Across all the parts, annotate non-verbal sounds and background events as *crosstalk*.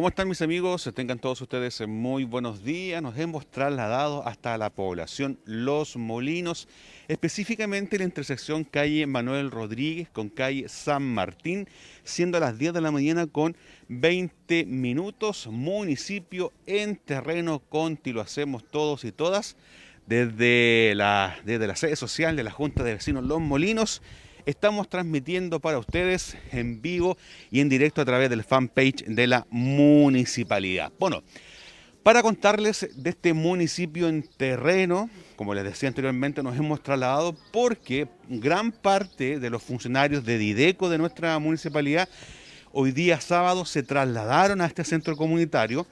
¿Cómo están mis amigos? Tengan todos ustedes muy buenos días. Nos hemos trasladado hasta la población Los Molinos, específicamente la intersección calle Manuel Rodríguez con calle San Martín, siendo a las 10 de la mañana con 20 minutos, municipio en terreno conti, lo hacemos todos y todas desde la, desde la sede social de la Junta de Vecinos Los Molinos estamos transmitiendo para ustedes en vivo y en directo a través del fanpage de la municipalidad. Bueno, para contarles de este municipio en terreno, como les decía anteriormente, nos hemos trasladado porque gran parte de los funcionarios de Dideco de nuestra municipalidad hoy día sábado se trasladaron a este centro comunitario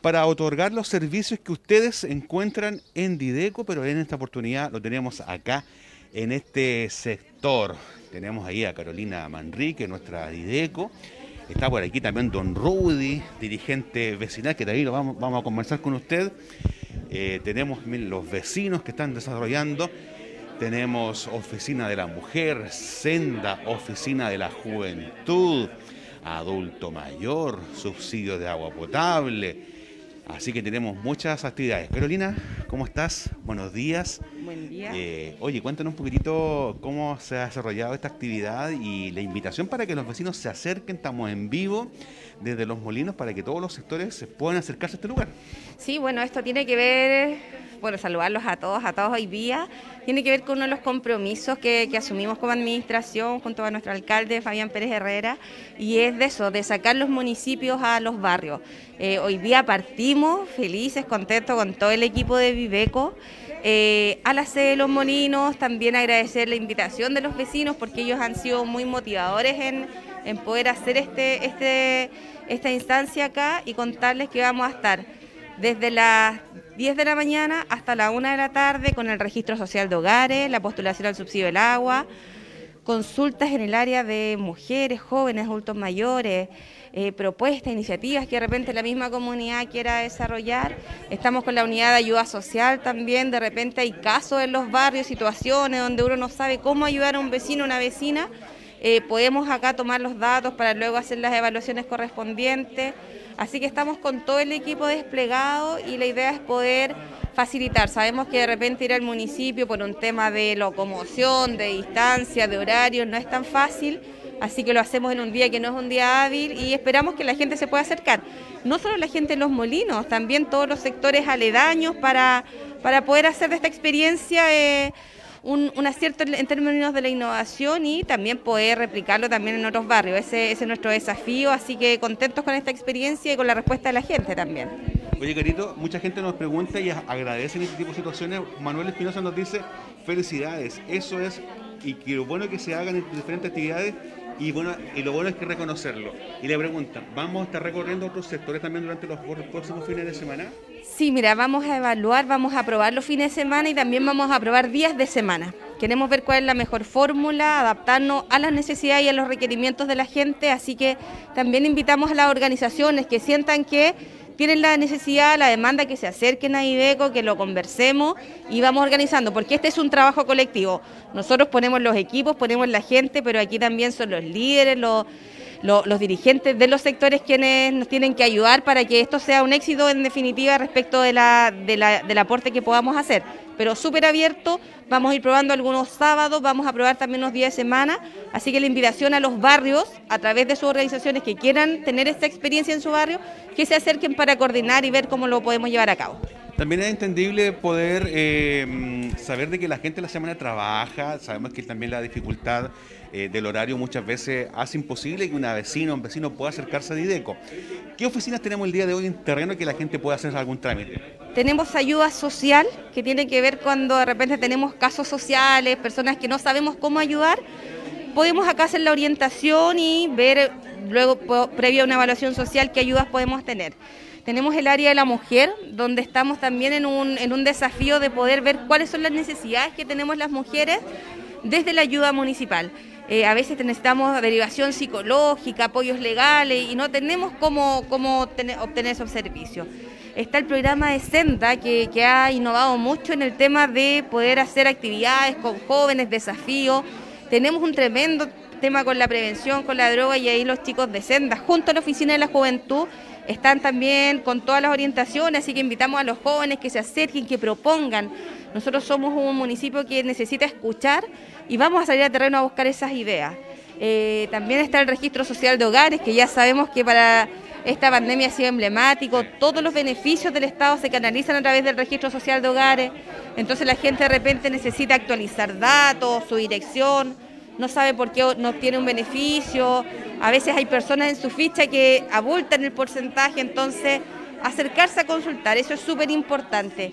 para otorgar los servicios que ustedes encuentran en Dideco, pero en esta oportunidad lo tenemos acá en este sector. Tenemos ahí a Carolina Manrique, nuestra Dideco. Está por aquí también don Rudy, dirigente vecinal, que también lo vamos, a conversar con usted. Eh, tenemos los vecinos que están desarrollando. Tenemos Oficina de la Mujer, Senda, Oficina de la Juventud, Adulto Mayor, Subsidio de Agua Potable, Así que tenemos muchas actividades. Carolina, ¿cómo estás? Buenos días. Buen día. Eh, oye, cuéntanos un poquitito cómo se ha desarrollado esta actividad y la invitación para que los vecinos se acerquen. Estamos en vivo desde Los Molinos para que todos los sectores se puedan acercarse a este lugar. Sí, bueno, esto tiene que ver, bueno, saludarlos a todos, a todos hoy día. Tiene que ver con uno de los compromisos que, asumimos como administración junto a nuestro alcalde Fabián Pérez Herrera y es de eso, de sacar los municipios a los barrios. Eh, hoy día partimos felices, contentos con todo el equipo de Viveco. Eh, a la sede de los molinos, también agradecer la invitación de los vecinos porque ellos han sido muy motivadores en, poder hacer este, este, esta instancia acá y contarles que vamos a estar desde las 10 de la mañana hasta la 1 de la tarde con el registro social de hogares, la postulación al subsidio del agua, consultas en el área de mujeres, jóvenes, adultos mayores, eh, propuestas, iniciativas que de repente la misma comunidad quiera desarrollar. Estamos con la unidad de ayuda social también, de repente hay casos en los barrios, situaciones donde uno no sabe cómo ayudar a un vecino una vecina. Eh, podemos acá tomar los datos para luego hacer las evaluaciones correspondientes. Así que estamos con todo el equipo desplegado y la idea es poder facilitar. Sabemos que de repente ir al municipio por un tema de locomoción, de distancia, de horario, no es tan fácil Así que lo hacemos en un día que no es un día hábil y esperamos que la gente se pueda acercar. No solo la gente en los molinos, también todos los sectores aledaños para, para poder hacer de esta experiencia eh, un, acierto en términos de la innovación y también poder replicarlo también en otros barrios. Ese, es nuestro desafío, así que contentos con esta experiencia y con la respuesta de la gente también. Oye, Carito, mucha gente nos pregunta y agradece en este tipo de situaciones. Manuel Espinosa nos dice, felicidades, eso es, y que lo bueno que se hagan en diferentes actividades y bueno, y lo bueno es que reconocerlo. Y le preguntan, ¿vamos a estar recorriendo otros sectores también durante los próximos fines de semana? Sí, mira, vamos a evaluar, vamos a probar los fines de semana y también vamos a probar días de semana. Queremos ver cuál es la mejor fórmula, adaptarnos a las necesidades y a los requerimientos de la gente, así que también invitamos a las organizaciones que sientan que tienen la necesidad, la demanda que se acerquen a IDECO, que lo conversemos y vamos organizando, porque este es un trabajo colectivo. Nosotros ponemos los equipos, ponemos la gente, pero aquí también son los líderes, los, los, dirigentes de los sectores quienes nos tienen que ayudar para que esto sea un éxito en definitiva respecto de la, del aporte que podamos hacer pero súper abierto. Vamos a ir probando algunos sábados, vamos a probar también unos días de semana. Así que la invitación a los barrios, a través de sus organizaciones que quieran tener esta experiencia en su barrio, que se acerquen para coordinar y ver cómo lo podemos llevar a cabo. También es entendible poder eh, saber de que la gente la semana trabaja, sabemos que también la dificultad eh, del horario muchas veces hace imposible que una vecina o un vecino pueda acercarse a Dideco. ¿Qué oficinas tenemos el día de hoy en terreno que la gente pueda hacer algún trámite? Tenemos ayuda social, que tiene que ver cuando de repente tenemos casos sociales, personas que no sabemos cómo ayudar. Podemos acá hacer la orientación y ver luego, previo a una evaluación social, qué ayudas podemos tener. Tenemos el área de la mujer, donde estamos también en un, en un desafío de poder ver cuáles son las necesidades que tenemos las mujeres desde la ayuda municipal. Eh, a veces necesitamos derivación psicológica, apoyos legales y no tenemos cómo, cómo obtener esos servicios. Está el programa de Senda que, ha innovado mucho en el tema de poder hacer actividades con jóvenes, desafíos. Tenemos un tremendo tema con la prevención, con la droga y ahí los chicos de Senda, junto a la Oficina de la Juventud, están también con todas las orientaciones, así que invitamos a los jóvenes que se acerquen, que propongan. Nosotros somos un municipio que necesita escuchar y vamos a salir a terreno a buscar esas ideas. Eh, también está el registro social de hogares, que ya sabemos que para esta pandemia ha sido emblemático, todos los beneficios del Estado se canalizan a través del registro social de hogares, entonces la gente de repente necesita actualizar datos, su dirección, no sabe por qué no tiene un beneficio, a veces hay personas en su ficha que abultan el porcentaje, entonces acercarse a consultar, eso es súper importante.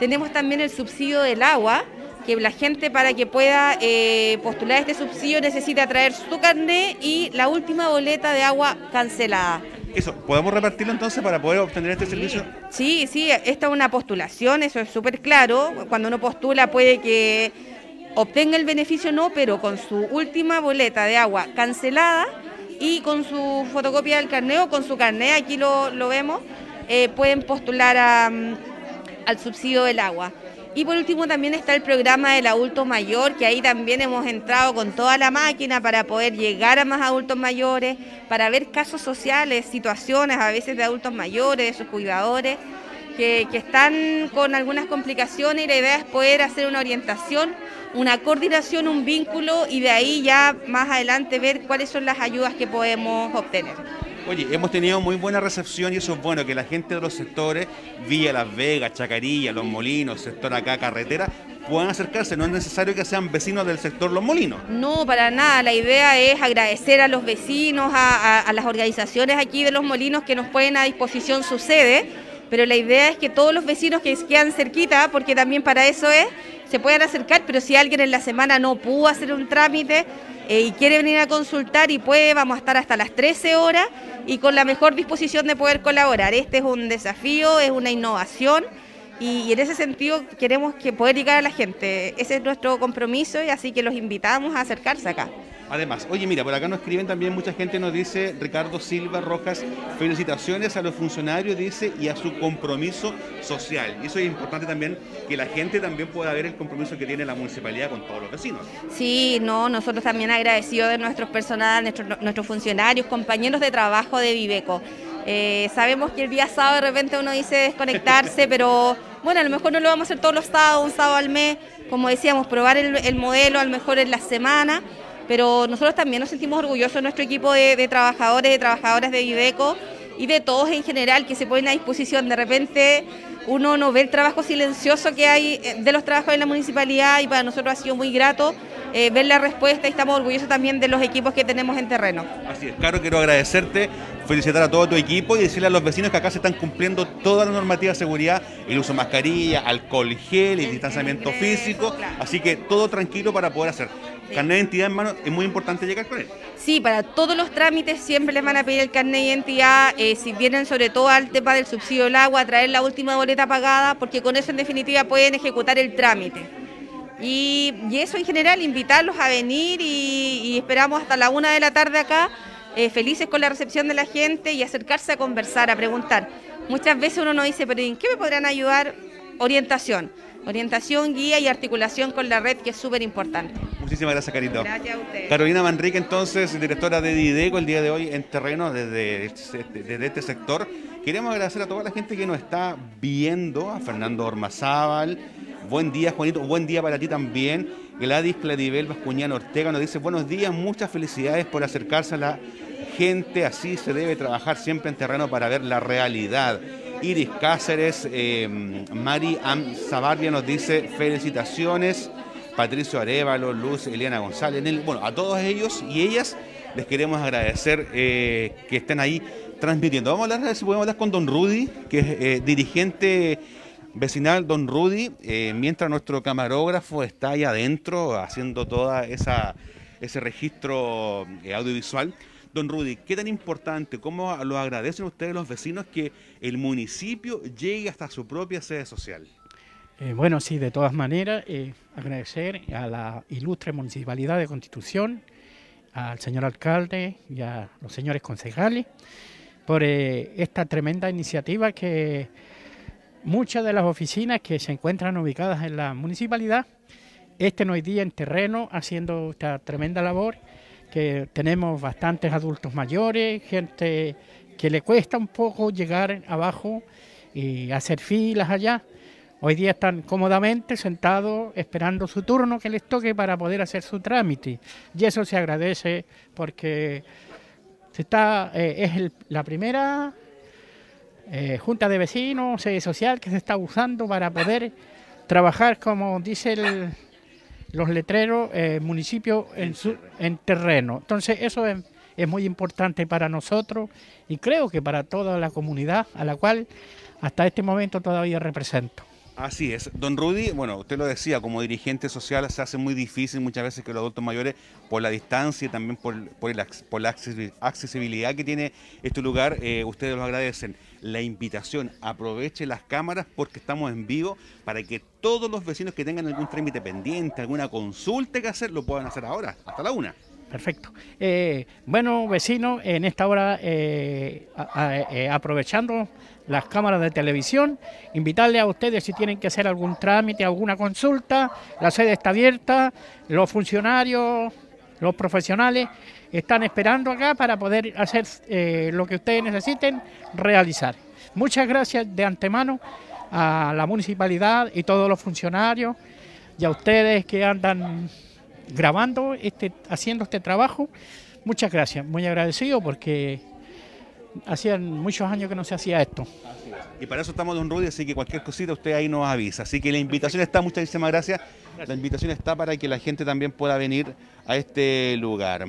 Tenemos también el subsidio del agua, que la gente para que pueda eh, postular este subsidio necesita traer su carnet y la última boleta de agua cancelada. Eso, ¿podemos repartirlo entonces para poder obtener este servicio? Sí, sí, esta es una postulación, eso es súper claro. Cuando uno postula puede que obtenga el beneficio no, pero con su última boleta de agua cancelada y con su fotocopia del carnet o con su carnet, aquí lo, vemos, eh, pueden postular al subsidio del agua. Y por último también está el programa del adulto mayor, que ahí también hemos entrado con toda la máquina para poder llegar a más adultos mayores, para ver casos sociales, situaciones a veces de adultos mayores, de sus cuidadores, que, que están con algunas complicaciones y la idea es poder hacer una orientación, una coordinación, un vínculo y de ahí ya más adelante ver cuáles son las ayudas que podemos obtener. Oye, hemos tenido muy buena recepción y eso es bueno, que la gente de los sectores, Villa Las Vegas, Chacarilla, Los Molinos, sector acá, carretera, puedan acercarse. No es necesario que sean vecinos del sector Los Molinos. No, para nada. La idea es agradecer a los vecinos, a, las organizaciones aquí de Los Molinos que nos ponen a disposición su sede, pero la idea es que todos los vecinos que quedan cerquita, porque también para eso es, se puedan acercar, pero si alguien en la semana no pudo hacer un trámite, eh, y quiere venir a consultar y puede, vamos a estar hasta las 13 horas y con la mejor disposición de poder colaborar. Este es un desafío, es una innovación y, en ese sentido queremos que poder llegar a la gente. Ese es nuestro compromiso y así que los invitamos a acercarse acá. Además, oye, mira, por acá nos escriben también, mucha gente nos dice, Ricardo Silva Rojas, felicitaciones a los funcionarios, dice, y a su compromiso social. Y eso es importante también, que la gente también pueda ver el compromiso que tiene la municipalidad con todos los vecinos. Sí, no, nosotros también agradecidos de nuestros personal, nuestros, nuestros funcionarios, compañeros de trabajo de Viveco. Eh, sabemos que el día sábado de repente uno dice desconectarse, *laughs* pero bueno, a lo mejor no lo vamos a hacer todos los sábados, un sábado al mes, como decíamos, probar el, el modelo a lo mejor en la semana pero nosotros también nos sentimos orgullosos de nuestro equipo de, trabajadores, de trabajadoras de Viveco y de todos en general que se ponen a disposición. De repente uno no ve el trabajo silencioso que hay eh, de los trabajos en la municipalidad y para nosotros ha sido muy grato eh, ver la respuesta y estamos orgullosos también de los equipos que tenemos en terreno. Así es, Caro, quiero agradecerte, felicitar a todo tu equipo y decirle a los vecinos que acá se están cumpliendo toda la normativa de seguridad, el uso de mascarilla, alcohol gel, el, distanciamiento físico, así que todo tranquilo para poder hacer. Carnet de identidad en mano, es muy importante llegar con él. Sí, para todos los trámites siempre les van a pedir el carnet de identidad, eh, si vienen sobre todo al tema del subsidio del agua, traer la última boleta pagada, porque con eso en definitiva pueden ejecutar el trámite. Y, eso en general, invitarlos a venir y, esperamos hasta la una de la tarde acá, eh, felices con la recepción de la gente y acercarse a conversar, a preguntar. Muchas veces uno nos dice, pero ¿en qué me podrán ayudar? Orientación orientación, guía y articulación con la red, que es súper importante. Muchísimas gracias, Carito. Gracias a usted. Carolina Manrique, entonces, directora de Dideco, el día de hoy en terreno desde, desde este sector. Queremos agradecer a toda la gente que nos está viendo, a Fernando Ormazábal. Buen día, Juanito. Buen día para ti también. Gladys Cladibel Vascuñán Ortega nos dice buenos días, muchas felicidades por acercarse a la gente. Así se debe trabajar siempre en terreno para ver la realidad. Iris Cáceres, eh, Mari Am nos dice felicitaciones. Patricio Arevalo, Luz, Eliana González, bueno, a todos ellos y ellas les queremos agradecer eh, que estén ahí transmitiendo. Vamos a hablar, si podemos hablar con don Rudy, que es eh, dirigente vecinal, don Rudy, mientras nuestro camarógrafo está ahí adentro haciendo toda esa ese registro audiovisual. Don Rudy, ¿qué tan importante, cómo lo agradecen ustedes los vecinos que el municipio llegue hasta su propia sede social? Eh, bueno, sí, de todas maneras, eh, agradecer a la ilustre Municipalidad de Constitución, al señor alcalde y a los señores concejales por eh, esta tremenda iniciativa que muchas de las oficinas que se encuentran ubicadas en la municipalidad estén hoy día en terreno haciendo esta tremenda labor que tenemos bastantes adultos mayores, gente que le cuesta un poco llegar abajo y hacer filas allá. Hoy día están cómodamente sentados esperando su turno que les toque para poder hacer su trámite. Y eso se agradece porque se está, eh, es la primera eh, junta de vecinos, sede social que se está usando para poder trabajar, como dice los letreros, eh, municipio en, su, en terreno. Entonces eso es, es muy importante para nosotros y creo que para toda la comunidad a la cual hasta este momento todavía represento. Así es. Don Rudy, bueno, usted lo decía, como dirigente social se hace muy difícil muchas veces que los adultos mayores, por la distancia y también por, la accesibilidad que tiene este lugar, eh, ustedes lo agradecen. La invitación, aproveche las cámaras porque estamos en vivo para que todos los vecinos que tengan algún trámite pendiente, alguna consulta que hacer, lo puedan hacer ahora, hasta la una. Perfecto. Eh, bueno, vecinos, en esta hora, eh, aprovechando las cámaras de televisión, invitarle a ustedes si tienen que hacer algún trámite, alguna consulta, la sede está abierta, los funcionarios, los profesionales están esperando acá para poder hacer lo que ustedes necesiten realizar. Muchas gracias de antemano a la municipalidad y todos los funcionarios y a ustedes que andan grabando, este, haciendo este trabajo. Muchas gracias, muy agradecido porque hacían muchos años que no se hacía esto. Y para eso estamos, don Rudy, así que cualquier cosita usted ahí nos avisa. Así que la invitación está, muchísimas gracias. La invitación está para que la gente también pueda venir a este lugar.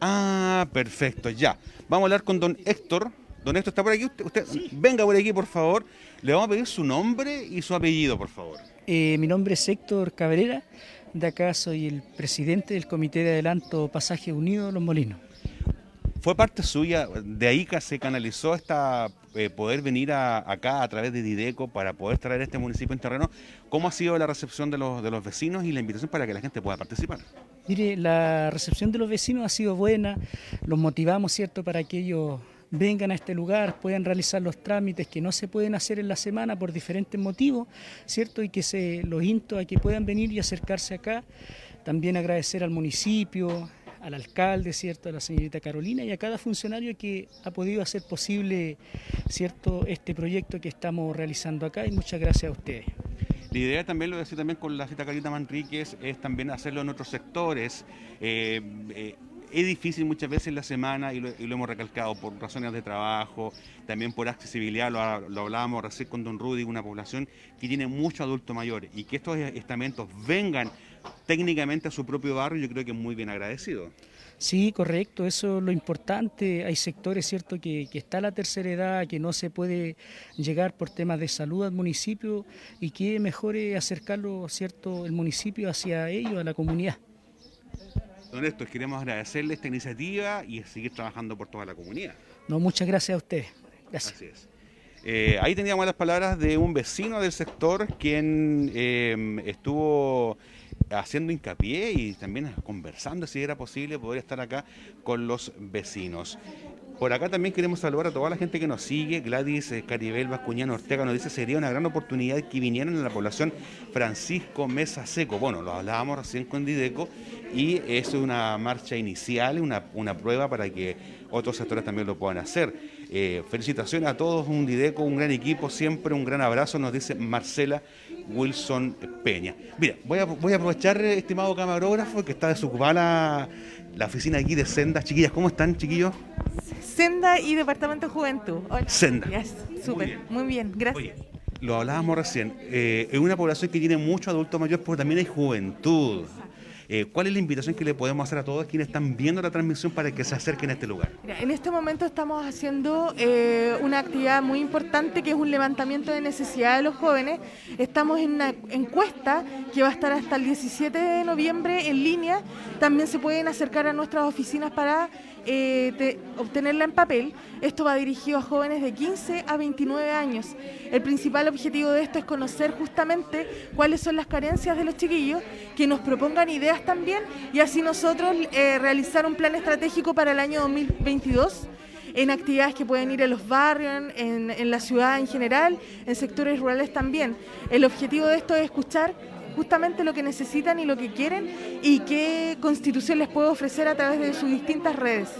Ah, perfecto, ya. Vamos a hablar con don Héctor. Don Héctor está por aquí. Usted, venga por aquí, por favor. Le vamos a pedir su nombre y su apellido, por favor. Eh, mi nombre es Héctor Cabrera. De acá soy el presidente del Comité de Adelanto Pasaje Unido Los Molinos. ¿Fue parte suya, de ahí que se canalizó esta eh, poder venir acá a través de Dideco para poder traer este municipio en terreno? ¿Cómo ha sido la recepción de los, de los vecinos y la invitación para que la gente pueda participar? Mire, la recepción de los vecinos ha sido buena, los motivamos, ¿cierto?, para que ellos vengan a este lugar, puedan realizar los trámites que no se pueden hacer en la semana por diferentes motivos, ¿cierto? Y que se los insto a que puedan venir y acercarse acá. También agradecer al municipio, al alcalde, ¿cierto? A la señorita Carolina y a cada funcionario que ha podido hacer posible, ¿cierto? Este proyecto que estamos realizando acá y muchas gracias a ustedes. La idea también, lo decía también con la cita Carita Manríquez, es también hacerlo en otros sectores. Eh, eh, es difícil muchas veces la semana y lo, hemos recalcado por razones de trabajo, también por accesibilidad, lo, hablábamos recién con Don Rudy, una población que tiene muchos adultos mayores y que estos estamentos vengan técnicamente a su propio barrio, yo creo que es muy bien agradecido. Sí, correcto, eso es lo importante. Hay sectores, ¿cierto?, que, que, está la tercera edad, que no se puede llegar por temas de salud al municipio y que mejor acercarlo, ¿cierto?, el municipio hacia ellos, a la comunidad. Don Néstor, queremos agradecerle esta iniciativa y seguir trabajando por toda la comunidad. No, muchas gracias a usted. Gracias. Así es. Eh, ahí teníamos las palabras de un vecino del sector quien eh, estuvo haciendo hincapié y también conversando si era posible poder estar acá con los vecinos. Por acá también queremos saludar a toda la gente que nos sigue. Gladys eh, Caribel Bascuñano Ortega nos dice sería una gran oportunidad que vinieran a la población Francisco Mesa Seco. Bueno, lo hablábamos recién con Dideco y es una marcha inicial, una, una prueba para que otros sectores también lo puedan hacer. Eh, felicitaciones a todos, un Dideco, un gran equipo, siempre un gran abrazo, nos dice Marcela Wilson Peña. Mira, voy a, voy a aprovechar, estimado camarógrafo, que está desocupada la, la oficina aquí de Senda. Chiquillas, ¿cómo están, chiquillos? Senda y Departamento de Juventud. Senda. Súper, muy, bien, gracias. lo hablábamos recién, eh, es una población que tiene muchos adultos mayores, pero también hay juventud. Eh, ¿Cuál es la invitación que le podemos hacer a todos quienes están viendo la transmisión para que se acerquen a este lugar? en este momento estamos haciendo eh, una actividad muy importante que es un levantamiento de necesidad de los jóvenes. Estamos en una encuesta que va a estar hasta el 17 de noviembre en línea. También se pueden acercar a nuestras oficinas para eh, obtenerla en papel. Esto va dirigido a jóvenes de 15 a 29 años. El principal objetivo de esto es conocer justamente cuáles son las carencias de los chiquillos, que nos propongan ideas también y así nosotros eh, realizar un plan estratégico para el año 2022 en actividades que pueden ir en los barrios, en la ciudad en general, en sectores rurales también. El objetivo de esto es escuchar justamente lo que necesitan y lo que quieren y qué Constitución les puede ofrecer a través de sus distintas redes.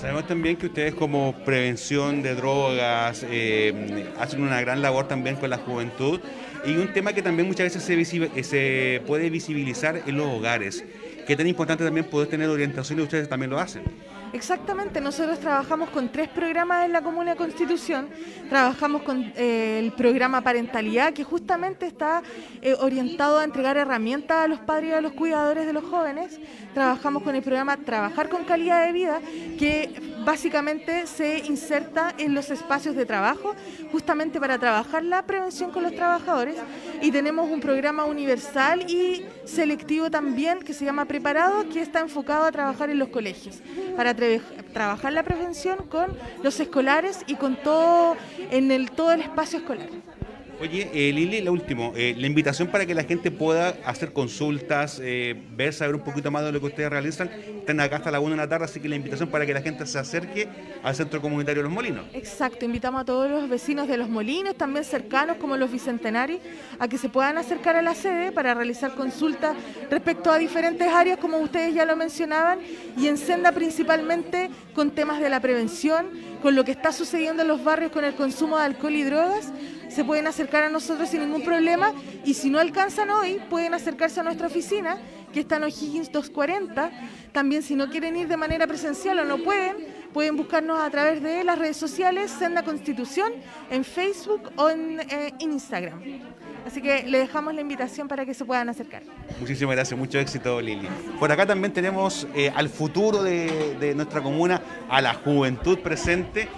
Sabemos también que ustedes como prevención de drogas eh, hacen una gran labor también con la juventud y un tema que también muchas veces se, se puede visibilizar en los hogares. ¿Qué tan importante también poder tener orientación y ustedes también lo hacen? Exactamente, nosotros trabajamos con tres programas en la Comuna de Constitución. Trabajamos con eh, el programa Parentalidad, que justamente está eh, orientado a entregar herramientas a los padres y a los cuidadores de los jóvenes. Trabajamos con el programa Trabajar con Calidad de Vida, que básicamente se inserta en los espacios de trabajo, justamente para trabajar la prevención con los trabajadores. Y tenemos un programa universal y selectivo también, que se llama Preparado, que está enfocado a trabajar en los colegios, para trabajar la prevención con los escolares y con todo en el todo el espacio escolar. Oye, eh, Lili, lo último, eh, la invitación para que la gente pueda hacer consultas, eh, ver, saber un poquito más de lo que ustedes realizan, están acá hasta la 1 de la tarde, así que la invitación para que la gente se acerque al Centro Comunitario Los Molinos. Exacto, invitamos a todos los vecinos de Los Molinos, también cercanos como los Bicentenarios, a que se puedan acercar a la sede para realizar consultas respecto a diferentes áreas, como ustedes ya lo mencionaban, y en Senda principalmente con temas de la prevención, con lo que está sucediendo en los barrios con el consumo de alcohol y drogas, se pueden acercar a nosotros sin ningún problema y si no alcanzan hoy, pueden acercarse a nuestra oficina, que está en O'Higgins 240. También si no quieren ir de manera presencial o no pueden, pueden buscarnos a través de las redes sociales Senda Constitución, en Facebook o en, eh, Instagram. Así que le dejamos la invitación para que se puedan acercar. Muchísimas gracias, mucho éxito Lili. Por acá también tenemos eh, al futuro de, de nuestra comuna, a la juventud presente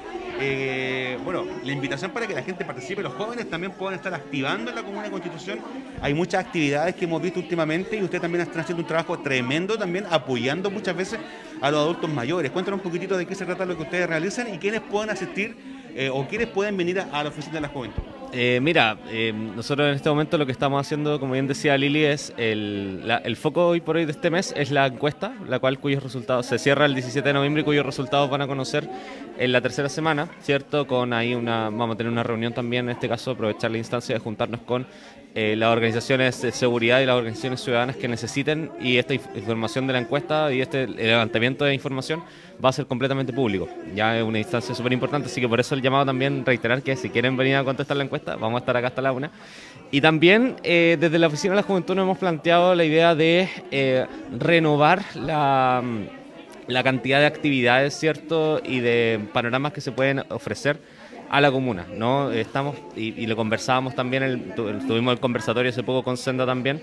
eh, bueno, la invitación para que la gente participe, los jóvenes también puedan estar activando en la Comuna de Constitución. Hay muchas actividades que hemos visto últimamente y ustedes también están haciendo un trabajo tremendo también apoyando muchas veces a los adultos mayores. Cuéntanos un poquitito de qué se trata lo que ustedes realizan y quiénes pueden asistir eh, o quiénes pueden venir a, la oficina de la juventud. Eh, mira, nosotros en este momento lo que estamos haciendo, como bien decía Lili, es el, el, foco hoy por hoy de este mes es la encuesta, la cual cuyos resultados se cierra el 17 de noviembre y cuyos resultados van a conocer en la tercera semana, ¿cierto? Con ahí una, vamos a tener una reunión también, en este caso aprovechar la instancia de juntarnos con eh, las organizaciones de seguridad y las organizaciones ciudadanas que necesiten y esta información de la encuesta y este levantamiento de información va a ser completamente público. Ya es una instancia súper importante, así que por eso el llamado también reiterar que si quieren venir a contestar la encuesta, vamos a estar acá hasta la una. Y también eh, desde la Oficina de la Juventud nos hemos planteado la idea de eh, renovar la la cantidad de actividades, ¿cierto? Y de panoramas que se pueden ofrecer a la comuna, ¿no? Estamos, y, lo conversábamos también, el, tuvimos el conversatorio hace poco con Senda también,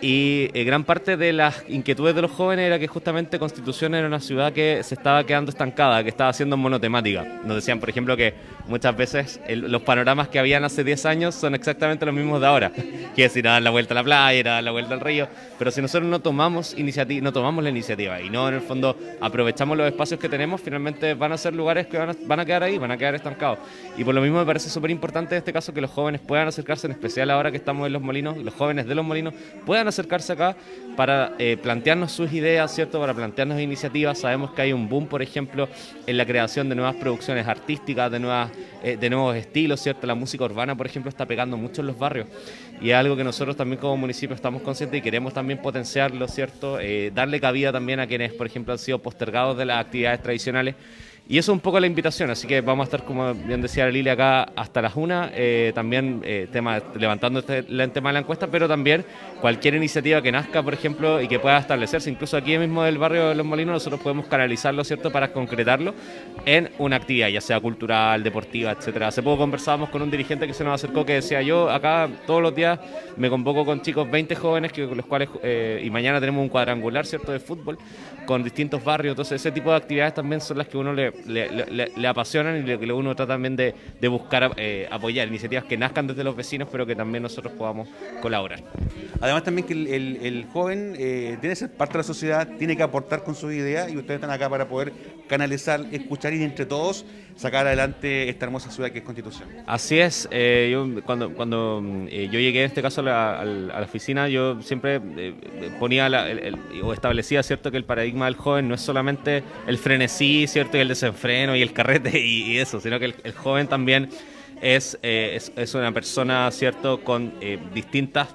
y eh, gran parte de las inquietudes de los jóvenes era que justamente Constitución era una ciudad que se estaba quedando estancada, que estaba siendo monotemática. Nos decían, por ejemplo, que muchas veces los panoramas que habían hace 10 años son exactamente los mismos de ahora. *laughs* Que es ir a dar la vuelta a la playa, ir a dar la vuelta al río. Pero si nosotros no tomamos, iniciativa, no tomamos la iniciativa y no en el fondo aprovechamos los espacios que tenemos, finalmente van a ser lugares que van a, van a quedar ahí, van a quedar estancados. Y por lo mismo me parece súper importante en este caso que los jóvenes puedan acercarse, en especial ahora que estamos en los molinos, los jóvenes de los molinos puedan acercarse acá para eh, plantearnos sus ideas, ¿cierto? Para plantearnos iniciativas. Sabemos que hay un boom, por ejemplo, en la creación de nuevas producciones artísticas, de, nuevas, eh, de nuevos estilos, ¿cierto? La música urbana, por ejemplo, está pegando mucho en los barrios y es algo que nosotros también como municipio estamos conscientes y queremos también potenciarlo, ¿cierto? Eh, darle cabida también a quienes, por ejemplo, han sido postergados de las actividades tradicionales y eso es un poco la invitación, así que vamos a estar, como bien decía Lili, acá hasta las una, eh, también eh, tema, levantando este, el tema de la encuesta, pero también cualquier iniciativa que nazca, por ejemplo, y que pueda establecerse, incluso aquí mismo del barrio de Los Molinos, nosotros podemos canalizarlo, ¿cierto?, para concretarlo en una actividad, ya sea cultural, deportiva, etcétera. Hace poco conversábamos con un dirigente que se nos acercó que decía, yo acá todos los días me convoco con chicos, 20 jóvenes, que, los cuales, eh, y mañana tenemos un cuadrangular, ¿cierto?, de fútbol, con distintos barrios, entonces ese tipo de actividades también son las que uno le le, apasionan y lo que uno trata también de, buscar eh, apoyar iniciativas que nazcan desde los vecinos, pero que también nosotros podamos colaborar. Además también que el, joven eh, tiene que ser parte de la sociedad, tiene que aportar con sus ideas y ustedes están acá para poder canalizar, escuchar y entre todos sacar adelante esta hermosa ciudad que es Constitución. Así es, eh, yo cuando, cuando yo llegué en este caso a la, oficina, yo siempre ponía o establecía cierto que el paradigma del joven no es solamente el frenesí, cierto, y el desenfreno, y el carrete y, eso, sino que el, joven también es, eh, es, es, una persona, ¿cierto?, con eh, distintas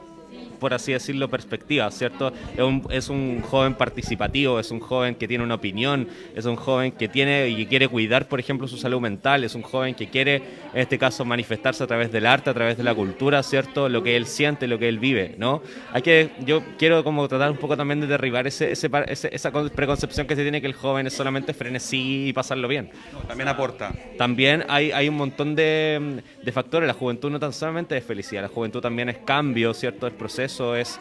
por así decirlo, perspectiva, ¿cierto? Es un, es un joven participativo, es un joven que tiene una opinión, es un joven que tiene y que quiere cuidar, por ejemplo, su salud mental, es un joven que quiere, en este caso, manifestarse a través del arte, a través de la cultura, ¿cierto? Lo que él siente, lo que él vive, ¿no? Hay que, yo quiero como tratar un poco también de derribar ese, ese, esa preconcepción que se tiene que el joven es solamente frenesí y pasarlo bien. también aporta. También hay, hay un montón de, de factores, la juventud no tan solamente es felicidad, la juventud también es cambio, ¿cierto? Es proceso, es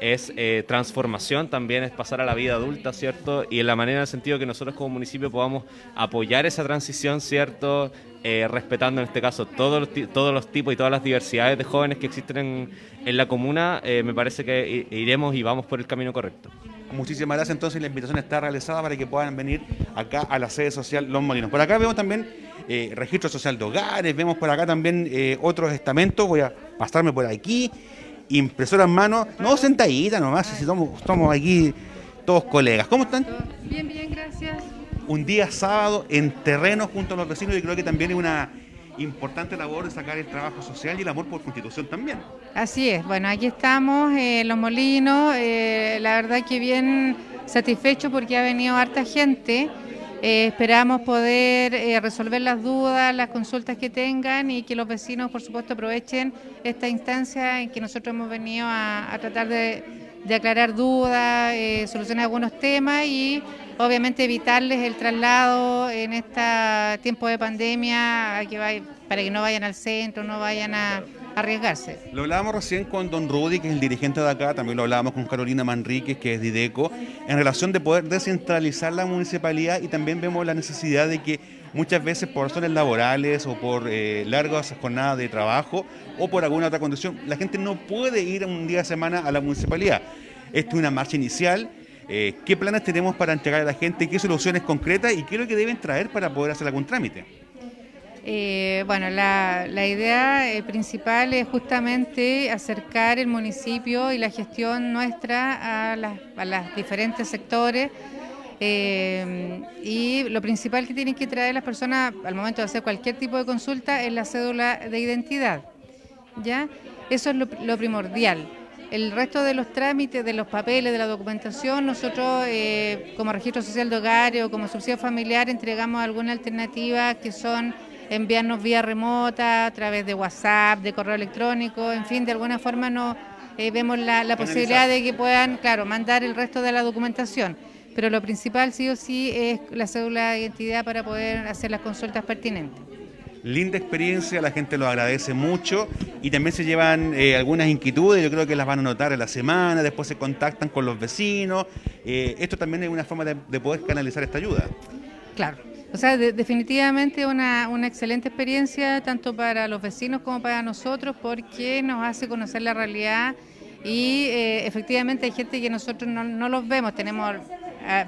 es eh, transformación, también es pasar a la vida adulta, ¿cierto? Y en la manera, en el sentido que nosotros como municipio podamos apoyar esa transición, ¿cierto? Eh, respetando en este caso todos los, todos los tipos y todas las diversidades de jóvenes que existen en, en la comuna, eh, me parece que iremos y vamos por el camino correcto. Muchísimas gracias, entonces la invitación está realizada para que puedan venir acá a la sede social Los Molinos. Por acá vemos también registro social de hogares, vemos por acá también otros estamentos, voy a pasarme por aquí impresora en mano, no sentadita nomás, si estamos, estamos aquí todos colegas. ¿Cómo están? Bien, bien, gracias. Un día sábado en terreno junto a los vecinos y creo que también es una importante labor de sacar el trabajo social y el amor por constitución también. Así es, bueno, aquí estamos en Los Molinos, eh, la verdad que bien satisfecho porque ha venido harta gente. Eh, esperamos poder eh, resolver las dudas, las consultas que tengan y que los vecinos, por supuesto, aprovechen esta instancia en que nosotros hemos venido a, tratar de, aclarar dudas, eh, solucionar algunos temas y obviamente evitarles el traslado en este tiempo de pandemia para que no vayan al centro, no vayan a arriesgarse. Lo hablábamos recién con don Rudy, que es el dirigente de acá, también lo hablábamos con Carolina Manríquez, que es de IDECO, en relación de poder descentralizar la municipalidad y también vemos la necesidad de que muchas veces por razones laborales o por eh, largas jornadas de trabajo o por alguna otra condición, la gente no puede ir un día de semana a la municipalidad. Esta es una marcha inicial. Eh, ¿Qué planes tenemos para entregar a la gente? ¿Qué soluciones concretas? ¿Y qué es lo que deben traer para poder hacer algún trámite? Eh, bueno, la, idea eh, principal es justamente acercar el municipio y la gestión nuestra a, las, diferentes sectores. Eh, y lo principal que tienen que traer las personas al momento de hacer cualquier tipo de consulta es la cédula de identidad. ¿ya? Eso es lo primordial. El resto de los trámites, de los papeles, de la documentación, nosotros como registro social de hogar o como subsidio familiar entregamos alguna alternativa que son enviarnos vía remota, a través de WhatsApp, de correo electrónico, en fin, de alguna forma no eh, vemos la, posibilidad de que puedan, claro, mandar el resto de la documentación. Pero lo principal sí o sí es la cédula de identidad para poder hacer las consultas pertinentes. Linda experiencia, la gente lo agradece mucho y también se llevan eh, algunas inquietudes, yo creo que las van a notar en la semana, después se contactan con los vecinos. Eh, esto también es una forma de poder canalizar esta ayuda. Claro, o sea, definitivamente una, una excelente experiencia tanto para los vecinos como para nosotros porque nos hace conocer la realidad y eh, efectivamente hay gente que nosotros no, no los vemos, tenemos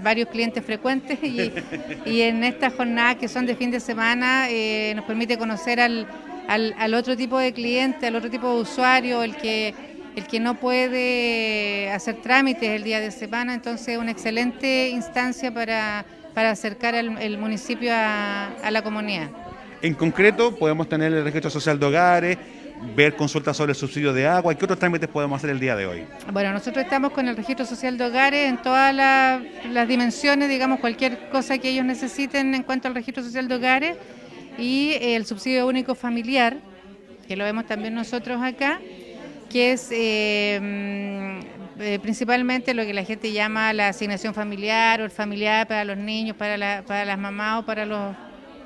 varios clientes frecuentes y, en estas jornadas que son de fin de semana eh, nos permite conocer al, al, al, otro tipo de cliente, al otro tipo de usuario, el que, el que no puede hacer trámites el día de semana, entonces una excelente instancia para para acercar el, municipio a, la comunidad. En concreto, podemos tener el registro social de hogares, ver consultas sobre el subsidio de agua. ¿Qué otros trámites podemos hacer el día de hoy? Bueno, nosotros estamos con el registro social de hogares en todas las dimensiones, digamos, cualquier cosa que ellos necesiten en cuanto al registro social de hogares y el subsidio único familiar, que lo vemos también nosotros acá, que es eh, eh, principalmente lo que la gente llama la asignación familiar o el familiar para los niños, para, para las mamás o para, los,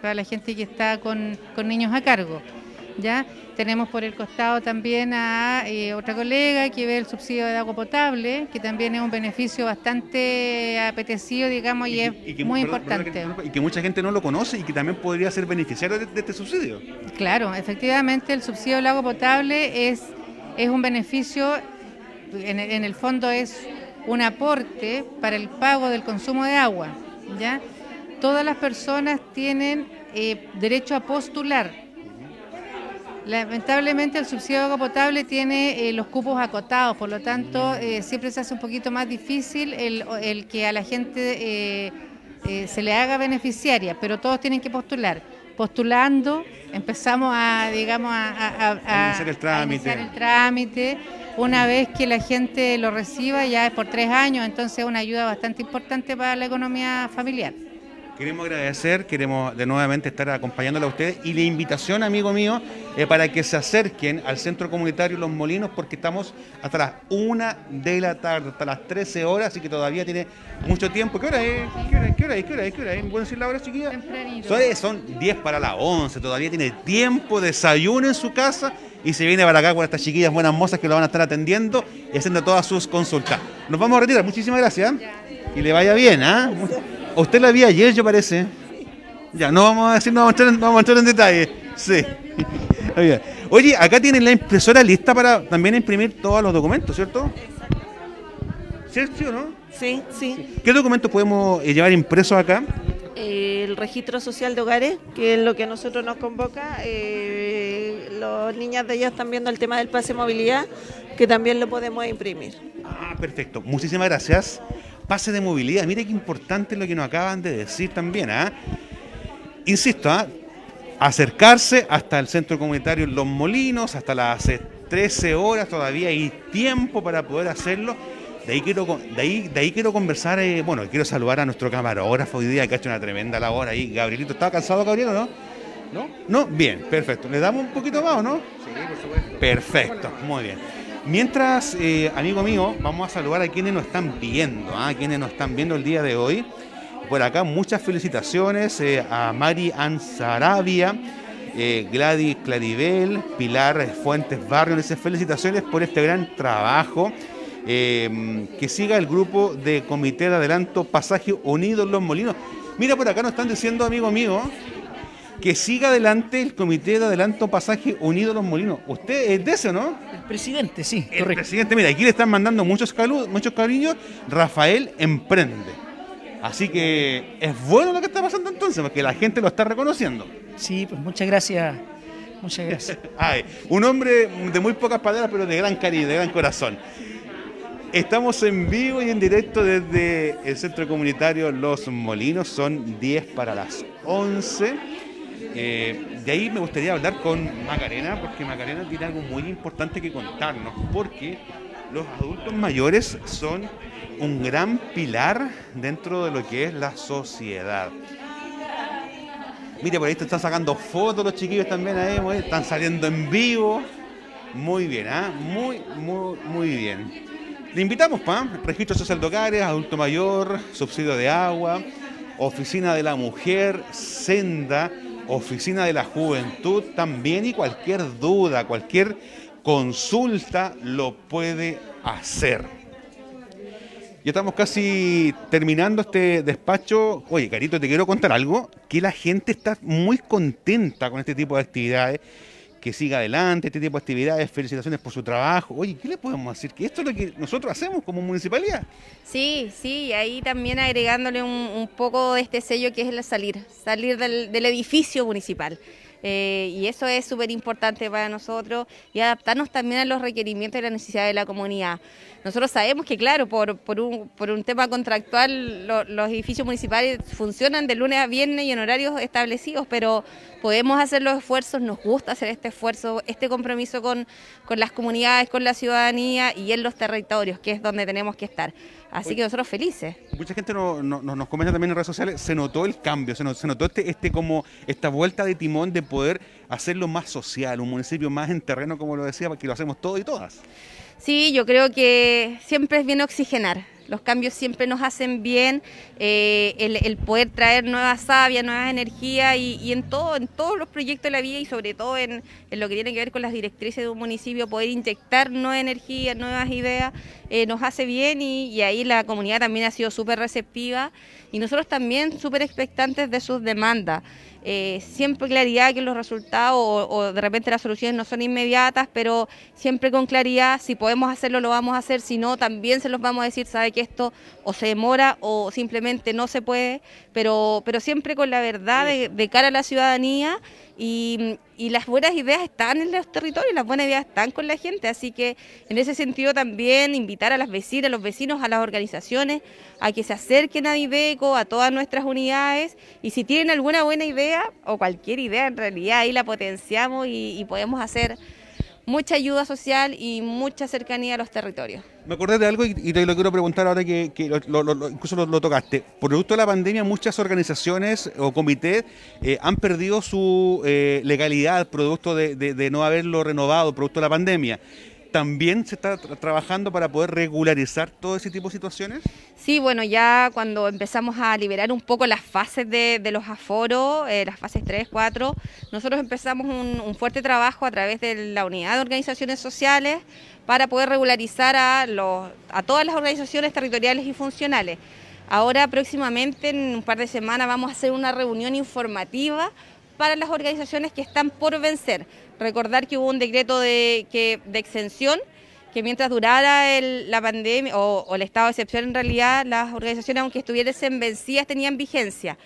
para la gente que está con, niños a cargo. ¿ya? Tenemos por el costado también a eh, otra colega que ve el subsidio de agua potable, que también es un beneficio bastante apetecido, digamos, y, es muy importante. y que mucha gente no lo conoce y que también podría ser beneficiario de, este subsidio. Claro, efectivamente el subsidio del agua potable es, es un beneficio en, el fondo es un aporte para el pago del consumo de agua. ¿ya? Todas las personas tienen eh, derecho a postular. Lamentablemente el subsidio de agua potable tiene eh, los cupos acotados, por lo tanto eh, siempre se hace un poquito más difícil el, que a la gente se le haga beneficiaria, pero todos tienen que postular. Postulando empezamos a, digamos, a, a, el trámite. el trámite una vez que la gente lo reciba ya es por tres años, entonces es una ayuda bastante importante para la economía familiar. Queremos agradecer, queremos de nuevamente estar acompañándola a ustedes y la invitación, amigo mío, eh, para que se acerquen al Centro Comunitario Los Molinos porque estamos hasta las 1 de la tarde, hasta las 13 horas, así que todavía tiene mucho tiempo. ¿Qué hora es? ¿Qué hora es? ¿Qué hora es? ¿Qué hora es? ¿Qué hora es? ¿Pueden decir la hora, chiquilla? Son, son 10 para las 11, todavía tiene tiempo, desayuno en su casa y se viene para acá con estas chiquillas buenas mozas que lo van a estar atendiendo y haciendo todas sus consultas. Nos vamos a retirar, muchísimas gracias. Y le vaya bien, ¿ah? Usted la vi ayer, yo parece. Ya, no vamos a decir, no vamos a entrar, no vamos a entrar en detalle. Sí. *laughs* Oye, acá tienen la impresora lista para también imprimir todos los documentos, ¿cierto? ¿Sí, o no? Sí, sí. ¿Qué documentos podemos eh, llevar impresos acá? el registro social de hogares, que es lo que a nosotros nos convoca. Eh, los niños de ellas están viendo el tema del pase de movilidad, que también lo podemos imprimir. Ah, perfecto. Muchísimas gracias. Pase de movilidad, mire qué importante lo que nos acaban de decir también. ¿ah? Insisto, ¿ah? acercarse hasta el centro comunitario Los Molinos, hasta las 13 horas, todavía hay tiempo para poder hacerlo. De ahí quiero, de ahí, de ahí quiero conversar, eh, bueno, quiero saludar a nuestro camarógrafo hoy día que ha hecho una tremenda labor ahí. Gabrielito, ¿estaba cansado, Gabriel, o no? ¿No? ¿No? Bien, perfecto. ¿Le damos un poquito más o no? Sí, por supuesto. Perfecto, muy bien. Mientras, eh, amigo mío, vamos a saludar a quienes nos están viendo, ¿ah? a quienes nos están viendo el día de hoy. Por acá, muchas felicitaciones eh, a Mari Ansarabia, Gladys Claribel, Pilar Fuentes Barrio. Les felicitaciones por este gran trabajo Em, que siga el grupo de Comité de Adelanto Pasaje Unidos Los Molinos. Mira, por acá nos están diciendo, amigo mío, que siga adelante el Comité de Adelanto Pasaje Unidos Los Molinos. ¿Usted es de ese, no? El presidente, sí. El presidente, mira, aquí le están mandando muchos, muchos cariños. Rafael Emprende. Así que es bueno lo que está pasando entonces, porque la gente lo está reconociendo. Sí, pues muchas gracias. Muchas gracias. *laughs* Ay, un hombre de muy pocas palabras, pero de gran cariño, de gran corazón. Estamos en vivo y en directo desde el centro comunitario Los Molinos, son 10 para las 11. Eh, de ahí me gustaría hablar con Macarena, porque Macarena tiene algo muy importante que contarnos, porque los adultos mayores son un gran pilar dentro de lo que es la sociedad. Mire, por ahí te están sacando fotos los chiquillos también ahí, están saliendo en vivo. Muy bien, ¿ah? Muy, muy, muy bien. Le invitamos, PAM, registro social de hogares, adulto mayor, subsidio de agua, oficina de la mujer, senda, oficina de la juventud también y cualquier duda, cualquier consulta lo puede hacer. Ya estamos casi terminando este despacho. Oye, Carito, te quiero contar algo, que la gente está muy contenta con este tipo de actividades que siga adelante este tipo de actividades, felicitaciones por su trabajo. Oye, ¿qué le podemos decir? Que esto es lo que nosotros hacemos como municipalidad. Sí, sí, ahí también agregándole un, poco de este sello que es el salir, salir del edificio municipal. Eh, y eso es súper importante para nosotros y adaptarnos también a los requerimientos y las necesidades de la comunidad. Nosotros sabemos que, claro, por, un, por un tema contractual, los edificios municipales funcionan de lunes a viernes y en horarios establecidos, pero podemos hacer los esfuerzos, nos gusta hacer este esfuerzo, este compromiso con las comunidades, con la ciudadanía y en los territorios, que es donde tenemos que estar. Así que nosotros felices. Mucha gente nos comenta también en redes sociales, se notó el cambio, se notó, este, este como esta vuelta de timón de poder hacerlo más social, un municipio más en terreno, como lo decía, porque lo hacemos todos y todas. Sí, yo creo que siempre es bien oxigenar. Los cambios siempre nos hacen bien, eh, el, poder traer nuevas sabias, nuevas energías y, en todo, en todos los proyectos de la vida y sobre todo en, lo que tiene que ver con las directrices de un municipio, poder inyectar nueva energía, nuevas ideas, eh, nos hace bien y, y, ahí la comunidad también ha sido súper receptiva y nosotros también súper expectantes de sus demandas. Eh, siempre claridad que los resultados o, de repente las soluciones no son inmediatas, pero siempre con claridad, si podemos hacerlo lo vamos a hacer, si no también se los vamos a decir, sabe que esto o se demora o simplemente no se puede, pero, pero siempre con la verdad de cara a la ciudadanía y, las buenas ideas están en los territorios, las buenas ideas están con la gente, así que en ese sentido también invitar a las vecinas, a los vecinos, a las organizaciones a que se acerquen a Diveco, a todas nuestras unidades. Y si tienen alguna buena idea o cualquier idea en realidad ahí la potenciamos y, podemos hacer mucha ayuda social y mucha cercanía a los territorios. Me acordé de algo y, te lo quiero preguntar ahora que, incluso lo, tocaste. Producto de la pandemia, muchas organizaciones o comités eh, han perdido su eh, legalidad producto de, no haberlo renovado, producto de la pandemia también se está trabajando para poder regularizar todo ese tipo de situaciones? Sí, bueno, ya cuando empezamos a liberar un poco las fases de, los aforos, eh, las fases 3, 4, nosotros empezamos un, fuerte trabajo a través de la unidad de organizaciones sociales para poder regularizar a, los, a todas las organizaciones territoriales y funcionales. Ahora próximamente, en un par de semanas, vamos a hacer una reunión informativa para las organizaciones que están por vencer. Recordar que hubo un decreto de, que, de exención que mientras durara la pandemia o, el estado de excepción en realidad las organizaciones aunque estuviesen vencidas tenían vigencia.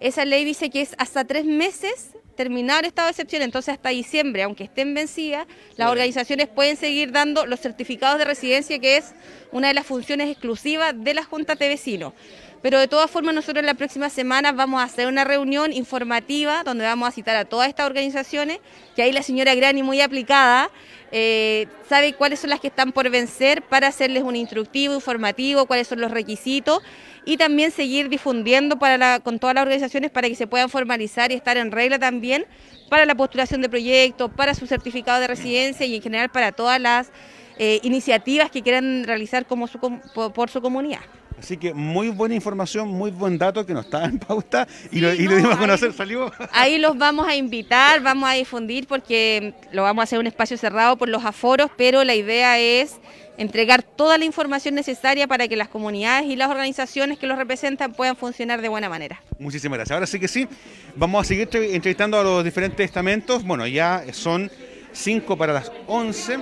Esa ley dice que es hasta tres meses terminar el estado de excepción, entonces hasta diciembre, aunque estén vencidas, las organizaciones pueden seguir dando los certificados de residencia, que es una de las funciones exclusivas de las juntas de vecinos. Pero de todas formas nosotros la próxima semana vamos a hacer una reunión informativa donde vamos a citar a todas estas organizaciones, que ahí la señora Grani muy aplicada eh, sabe cuáles son las que están por vencer para hacerles un instructivo, informativo, cuáles son los requisitos y también seguir difundiendo para con todas las organizaciones para que se puedan formalizar y estar en regla también para la postulación de proyectos, para su certificado de residencia y en general para todas las eh, iniciativas que quieran realizar como por su comunidad. Así que muy buena información, muy buen dato que no estaba en pauta y, lo, dimos a conocer, salió. Ahí los vamos a invitar, vamos a difundir porque lo vamos a hacer un espacio cerrado por los aforos, pero la idea es entregar toda la información necesaria para que las comunidades y las organizaciones que los representan puedan funcionar de buena manera. Muchísimas gracias. Ahora sí que sí, vamos a seguir entrevistando a los diferentes estamentos. Bueno, ya son cinco para las once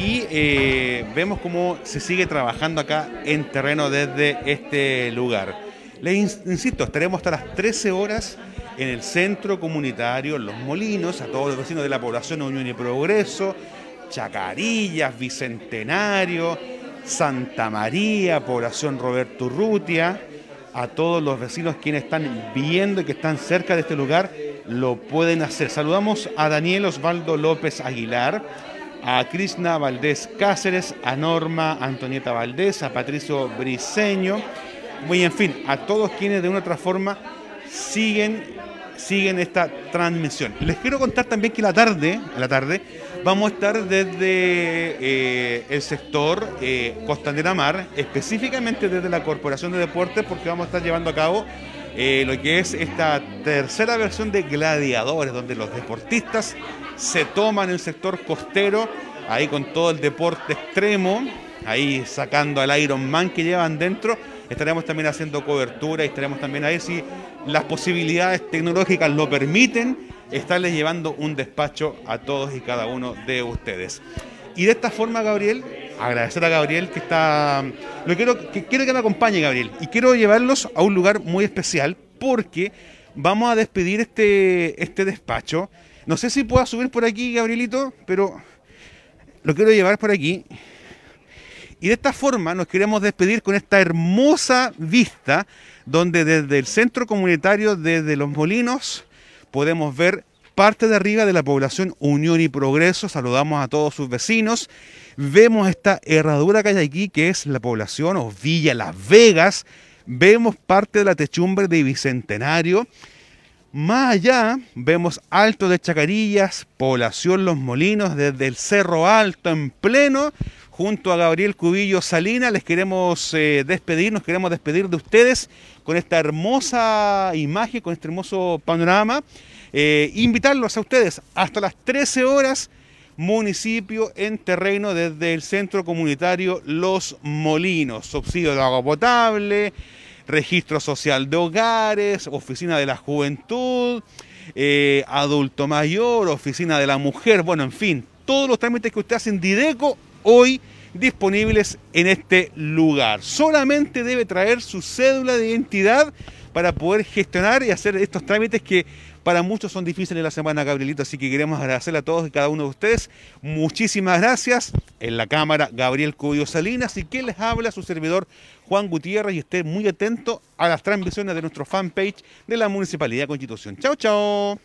y eh, vemos cómo se sigue trabajando acá en terreno desde este lugar. Les insisto, estaremos hasta las 13 horas en el centro comunitario Los Molinos, a todos los vecinos de la población Unión y Progreso, Chacarillas, Bicentenario, Santa María, población Roberto Urrutia, a todos los vecinos quienes están viendo y que están cerca de este lugar, lo pueden hacer. Saludamos a Daniel Osvaldo López Aguilar, a Krishna Valdés Cáceres, a Norma Antonieta Valdés, a Patricio Briseño, y en fin, a todos quienes de una u otra forma siguen, siguen esta transmisión. Les quiero contar también que la tarde, la tarde, vamos a estar desde eh, el sector eh, Costanera Mar, específicamente desde la Corporación de Deportes, porque vamos a estar llevando a cabo eh, lo que es esta tercera versión de Gladiadores, donde los deportistas se toman el sector costero, ahí con todo el deporte extremo, ahí sacando al Iron Man que llevan dentro. Estaremos también haciendo cobertura y estaremos también ahí si las posibilidades tecnológicas lo permiten, estarles llevando un despacho a todos y cada uno de ustedes. Y de esta forma, Gabriel, agradecer a Gabriel que está. Lo quiero que quiero que me acompañe, Gabriel. Y quiero llevarlos a un lugar muy especial porque vamos a despedir este, este despacho no sé si pueda subir por aquí, Gabrielito, pero lo quiero llevar por aquí. Y de esta forma nos queremos despedir con esta hermosa vista donde desde el centro comunitario, desde Los Molinos, podemos ver parte de arriba de la población Unión y Progreso. Saludamos a todos sus vecinos. Vemos esta herradura que hay aquí, que es la población o Villa Las Vegas. Vemos parte de la techumbre de Bicentenario más allá vemos Alto de Chacarillas, población Los Molinos, desde el Cerro Alto en pleno, junto a Gabriel Cubillo Salina. Les queremos eh, despedir, nos queremos despedir de ustedes con esta hermosa imagen, con este hermoso panorama. Eh, invitarlos a ustedes hasta las 13 horas, municipio en terreno desde el centro comunitario Los Molinos, subsidio de agua potable registro social de hogares, oficina de la juventud, eh, adulto mayor, oficina de la mujer, bueno, en fin, todos los trámites que usted hace en Dideco hoy disponibles en este lugar. Solamente debe traer su cédula de identidad para poder gestionar y hacer estos trámites que para muchos son difíciles en la semana, Gabrielito, así que queremos agradecerle a todos y cada uno de ustedes. Muchísimas gracias. En la cámara, Gabriel Cubillo Salinas y que les habla su servidor Juan Gutiérrez y esté muy atento a las transmisiones de nuestro fanpage de la Municipalidad de Constitución. Chao, chao.